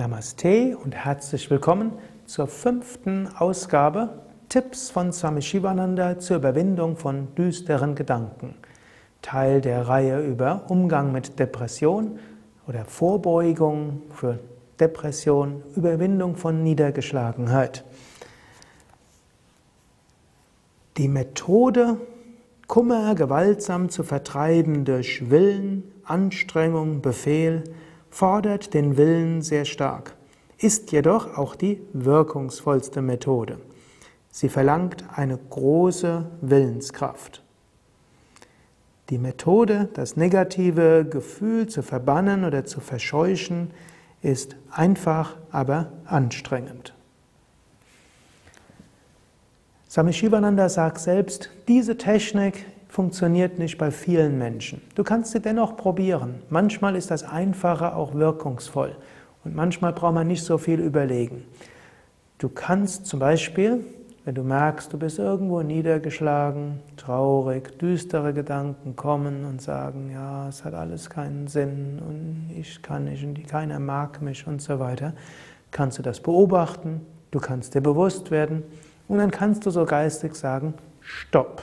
Namaste und herzlich willkommen zur fünften Ausgabe Tipps von Swami Shivananda zur Überwindung von düsteren Gedanken. Teil der Reihe über Umgang mit Depression oder Vorbeugung für Depression, Überwindung von Niedergeschlagenheit. Die Methode, Kummer gewaltsam zu vertreiben durch Willen, Anstrengung, Befehl, fordert den Willen sehr stark, ist jedoch auch die wirkungsvollste Methode. Sie verlangt eine große Willenskraft. Die Methode, das negative Gefühl zu verbannen oder zu verscheuchen, ist einfach, aber anstrengend. Swami Shivananda sagt selbst, diese Technik funktioniert nicht bei vielen Menschen. Du kannst sie dennoch probieren. Manchmal ist das Einfache auch wirkungsvoll und manchmal braucht man nicht so viel überlegen. Du kannst zum Beispiel, wenn du merkst, du bist irgendwo niedergeschlagen, traurig, düstere Gedanken kommen und sagen, ja, es hat alles keinen Sinn und ich kann nicht und keiner mag mich und so weiter, kannst du das beobachten, du kannst dir bewusst werden und dann kannst du so geistig sagen, stopp.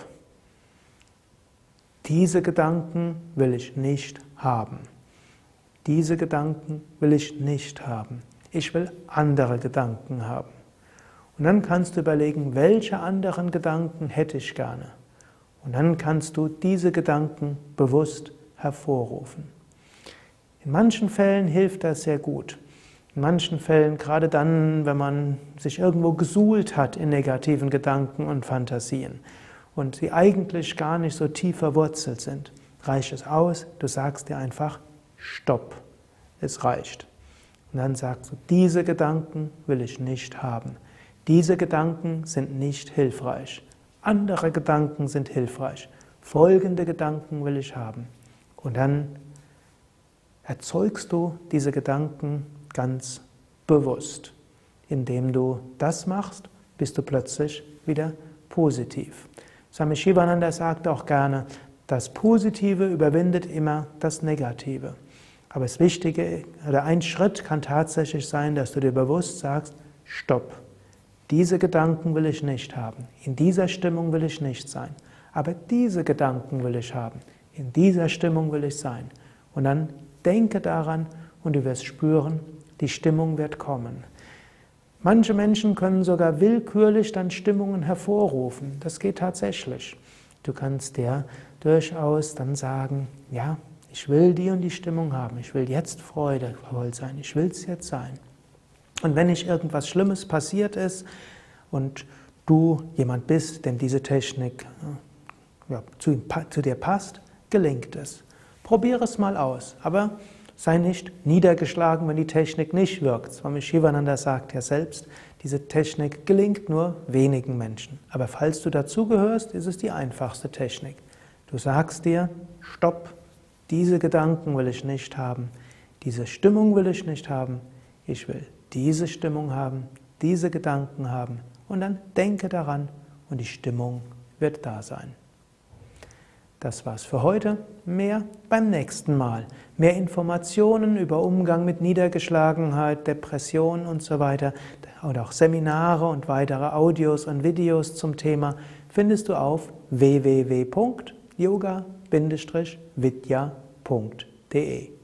Diese Gedanken will ich nicht haben. Diese Gedanken will ich nicht haben. Ich will andere Gedanken haben. Und dann kannst du überlegen, welche anderen Gedanken hätte ich gerne. Und dann kannst du diese Gedanken bewusst hervorrufen. In manchen Fällen hilft das sehr gut. In manchen Fällen, gerade dann, wenn man sich irgendwo gesuhlt hat in negativen Gedanken und Fantasien, und sie eigentlich gar nicht so tief verwurzelt sind, reicht es aus, du sagst dir einfach Stopp. Es reicht. Und dann sagst du, diese Gedanken will ich nicht haben. Diese Gedanken sind nicht hilfreich. Andere Gedanken sind hilfreich. Folgende Gedanken will ich haben. Und dann erzeugst du diese Gedanken ganz bewusst. Indem du das machst, bist du plötzlich wieder positiv. Swami Shivananda sagt auch gerne, das Positive überwindet immer das Negative. Aber das Wichtige, oder ein Schritt kann tatsächlich sein, dass du dir bewusst sagst, stopp. Diese Gedanken will ich nicht haben. In dieser Stimmung will ich nicht sein. Aber diese Gedanken will ich haben. In dieser Stimmung will ich sein. Und dann denke daran und du wirst spüren, die Stimmung wird kommen. Manche Menschen können sogar willkürlich dann Stimmungen hervorrufen. Das geht tatsächlich. Du kannst dir durchaus dann sagen, ja, ich will die und die Stimmung haben. Ich will jetzt freudevoll sein. Ich will es jetzt sein. Und wenn nicht irgendwas Schlimmes passiert ist und du jemand bist, dem diese Technik ja, zu, zu dir passt, gelingt es. Probiere es mal aus. Aber Sei nicht niedergeschlagen, wenn die Technik nicht wirkt. Swami Shivananda sagt ja selbst, diese Technik gelingt nur wenigen Menschen. Aber falls du dazugehörst, ist es die einfachste Technik. Du sagst dir, stopp, diese Gedanken will ich nicht haben, diese Stimmung will ich nicht haben, ich will diese Stimmung haben, diese Gedanken haben und dann denke daran und die Stimmung wird da sein. Das war's für heute. Mehr beim nächsten Mal. Mehr Informationen über Umgang mit Niedergeschlagenheit, Depression und so weiter und auch Seminare und weitere Audios und Videos zum Thema findest du auf www.yoga-vidya.de.